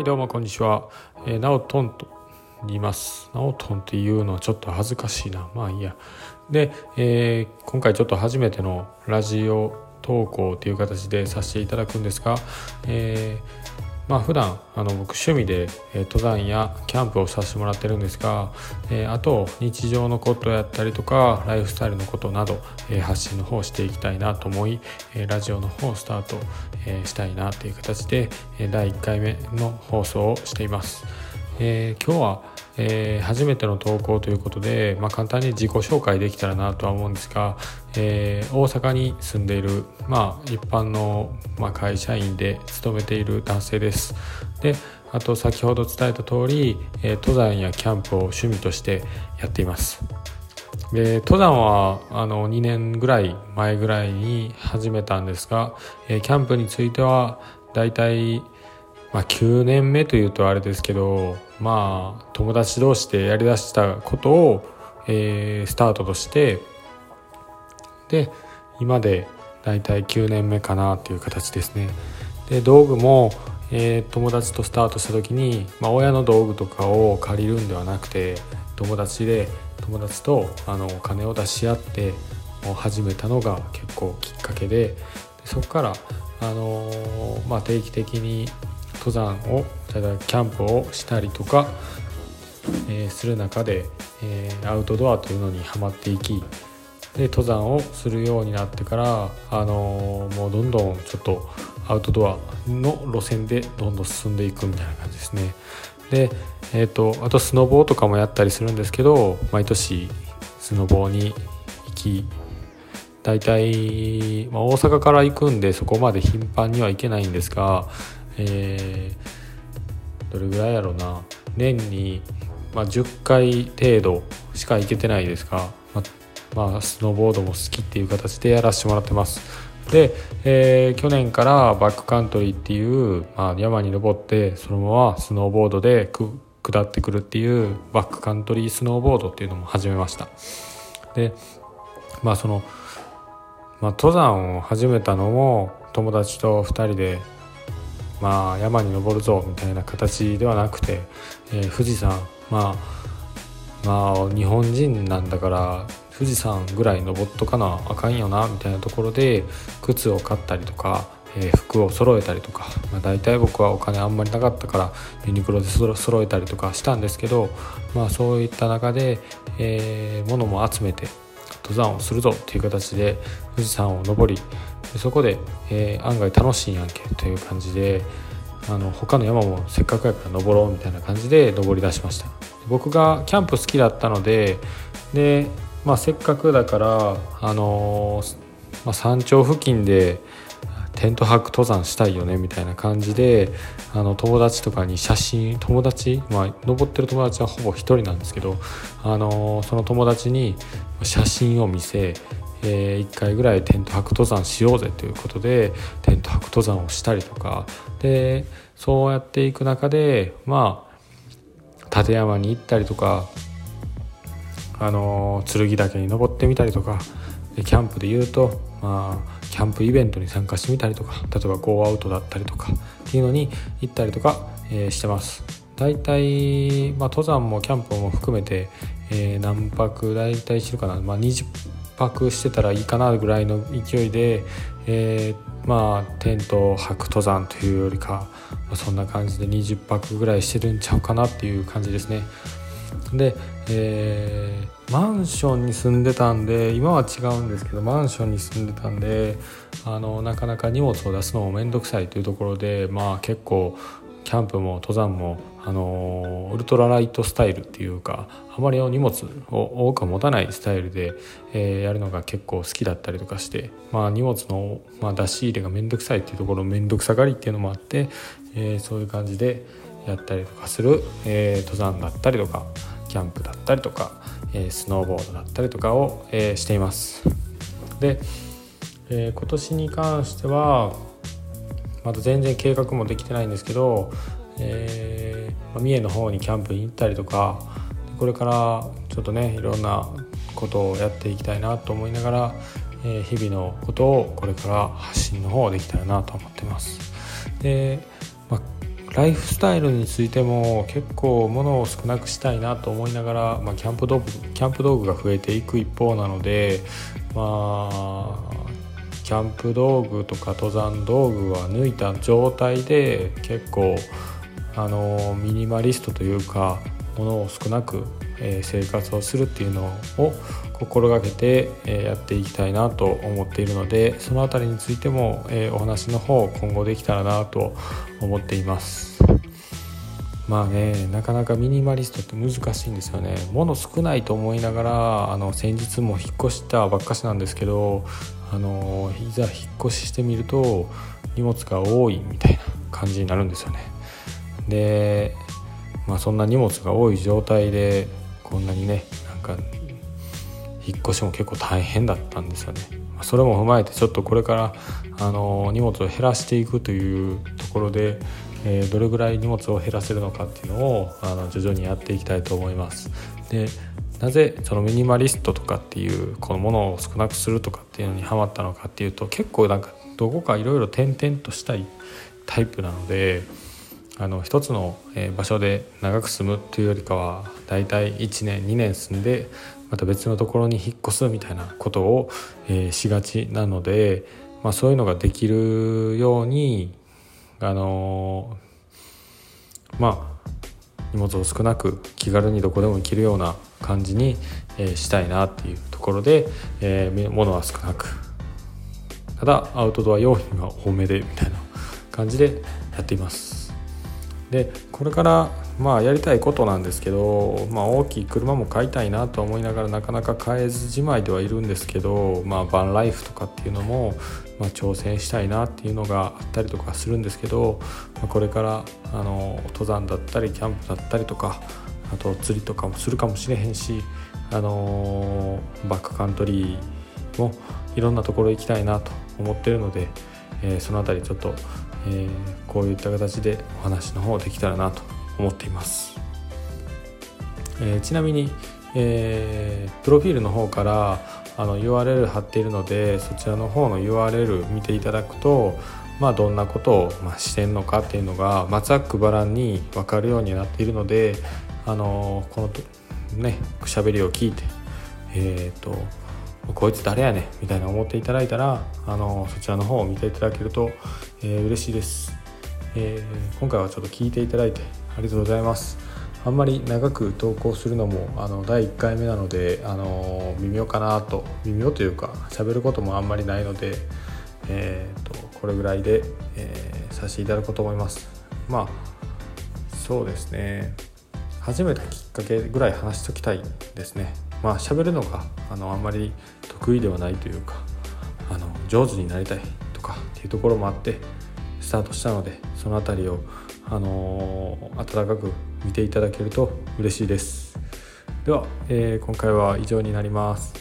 はいどうもこんにちは、えー、ナオトンと言います。ナオトンっていうのはちょっと恥ずかしいな。まあいいや。で、えー、今回ちょっと初めてのラジオ投稿という形でさせていただくんですが、えーまあ普段あの僕趣味で、え登山やキャンプをさせてもらってるんですが、えあと日常のことやったりとかライフスタイルのことなど、え発信の方していきたいなと思い、えラジオの方をスタート、えしたいなという形で、え第1回目の放送をしています。えー、今日は、えー、初めての投稿ということで、まあ、簡単に自己紹介できたらなとは思うんですが、えー、大阪に住んでいる、まあ、一般の、まあ、会社員で勤めている男性です。であと先ほど伝えた通り、え登山やキャンプを趣味としてやっています。で登山はあの2年ぐらい前ぐらいに始めたんですが、えキャンプについてはだいたいまあ、9年目というとあれですけどまあ友達同士でやりだしたことを、えー、スタートとしてで今でだいたい9年目かなっていう形ですね。で道具も、えー、友達とスタートした時に、まあ、親の道具とかを借りるんではなくて友達で友達とあのお金を出し合って始めたのが結構きっかけででそこから、あのー、まあ、定期的に登山をキャンプをしたりとか、えー、する中で、えー、アウトドアというのにはまっていきで登山をするようになってから、あのー、もうどんどんちょっとアウトドアの路線でどんどん進んでいくみたいな感じですね。で、えーと、あとスノボーとかもやったりするんですけど毎年スノボーに行き大体、まあ、大阪から行くんでそこまで頻繁には行けないんですがえー、どれぐらいやろうな。年に、まあ、10回程度しか行けてないですが、ままあ、スノーボードも好きっていう形でやらせてもらってます。で、えー、去年からバックカントリーっていう、まあ、山に登ってそのままスノーボードで下ってくるっていうバックカントリースノーボードっていうのも始めました。でまあその、まあ、登山を始めたのも友達と2人でまあ、山に登るぞみたいな形ではなくて、えー、富士山。まあまあ日本人なんだから富士山ぐらい登っとかなあかんよなみたいなところで靴を買ったりとか、えー、服を揃えたりとか、まあ、大体僕はお金あんまりなかったからユニクロで揃えたりとかしたんですけど、まあ、そういった中で、えー、物も集めて登山をするぞっていう形で富士山を登りそこで、えー、案外楽しいやんけという感じであの他の山もせっかくやから登ろうみたいな感じで登り出しました。僕がキャンプ好きだったのでで、まあ、せっかくだからあのー、まあ、山頂付近でテント泊登山したいよねみたいな感じであの友達とかに写真友達まあ登ってる友達はほぼ1人なんですけどあのその友達に写真を見せえー、1回ぐらいテント泊登山しようぜということでテント泊登山をしたりとか。でそうやっていく中でまあ立山に行ったりとかあの剣岳に登ってみたりとかでキャンプでいうとまあキャンプイベントに参加してみたりとか例えばゴーアウトだったりとかっていうのに行ったりとか、えー、してます。大体、まあ、登山もキャンプも含めて、えー、何泊大体してるかな、まあ、泊してたらいいかなぐらいの勢いで、えー、まあテントを張く登山というよりか、そんな感じで20泊ぐらいしてるんちゃうかなっていう感じですね。で、えー、マンションに住んでたんで今は違うんですけどマンションに住んでたんであのなかなか荷物を出すのも面倒くさいというところでまあ結構キャンプも登山もあのウルトラライトスタイルっていうかあまり荷物を多く持たないスタイルで、えー、やるのが結構好きだったりとかして、まあ、荷物の、まあ、出し入れが面倒くさいっていうところ面倒くさがりっていうのもあって、えー、そういう感じでやったりとかする、えー、登山だったりとかキャンプだったりとか、えスノーボードだったりとかを、えしています。で、え今年に関してはまだ全然計画もできてないんですけど、えー、ま三重の方にキャンプに行ったりとかこれからちょっとねいろんなことをやっていきたいなと思いながら、えー、日々のことをこれから発信の方できたらなと思ってます。で、ライフスタイルについても結構物を少なくしたいなと思いながら、まあ、キャンプ道具キャンプ道具が増えていく一方なのでまあキャンプ道具とか登山道具は抜いた状態で結構あのミニマリストというか物を少なく、え生活をするっていうのを心がけて、えやっていきたいなと思っているのでその辺りについても、えお話の方今後できたらなと思っています。まあねなかなかミニマリストって難しいんですよね。物少ないと思いながらあの先日も引っ越したばっかしなんですけどあのいざ引っ越ししてみると荷物が多いみたいな感じになるんですよね。でまあそんな荷物が多い状態でこんなにねなんか引っ越しも結構大変だったんですよね。それも踏まえてちょっとこれからあの荷物を減らしていくというところで、えー、どれぐらい荷物を減らせるのかっていうのをあの徐々にやっていきたいと思います。でなぜそのミニマリストとかっていうこのものを少なくするとかっていうのにハマったのかっていうと結構なんかどこかいろいろ転々としたいタイプなのであの一つの場所で長く住むというよりかはだいたい1年2年住んでまた別のところに引っ越すみたいなことを、えしがちなので、まあ、そういうのができるようにあのまあ荷物を少なく気軽にどこでも行けるような感じに、えしたいなっていうところで、えー、物は少なく。ただアウトドア用品は多めでみたいな感じでやっています。でこれからまあやりたいことなんですけど、まあ、大きい車も買いたいなと思いながらなかなか買えずじまいではいるんですけど、まあ、バンライフとかっていうのも、まあ、挑戦したいなっていうのがあったりとかするんですけど、まあ、これからあの登山だったりキャンプだったりとかあと釣りとかもするかもしれへんし、あのバックカントリーもいろんなところ行きたいなと思ってるので、えー、その辺りちょっと、えー、こういった形でお話の方できたらなと思っています、えー、ちなみに、えー、プロフィールの方からあの URL 貼っているのでそちらの方の URL 見ていただくとまあ、どんなことを、まあ、してんのかっていうのがまざっくばらんに分かるようになっているので、あのこのね喋りを聞いてえっ、ー、とこいつ誰やねんみたいな思っていただいたら、あのそちらの方を見ていただけると、えー、嬉しいです、えー、今回はちょっと聞いていただいてありがとうございます。あんまり長く投稿するのもあの第1回目なのであの微妙かなと微妙というか喋ることもあんまりないので、えーと、これぐらいで、えー、させていただこうと思います。まあそうですね。始めたきっかけぐらい話しときたいですね。まあ喋るのがあのあんまり得意ではないというかあの上手になりたいとかっていうところもあってスタートしたのでその辺りをあの温かく見ていただけると嬉しいです。では、えー、今回は以上になります。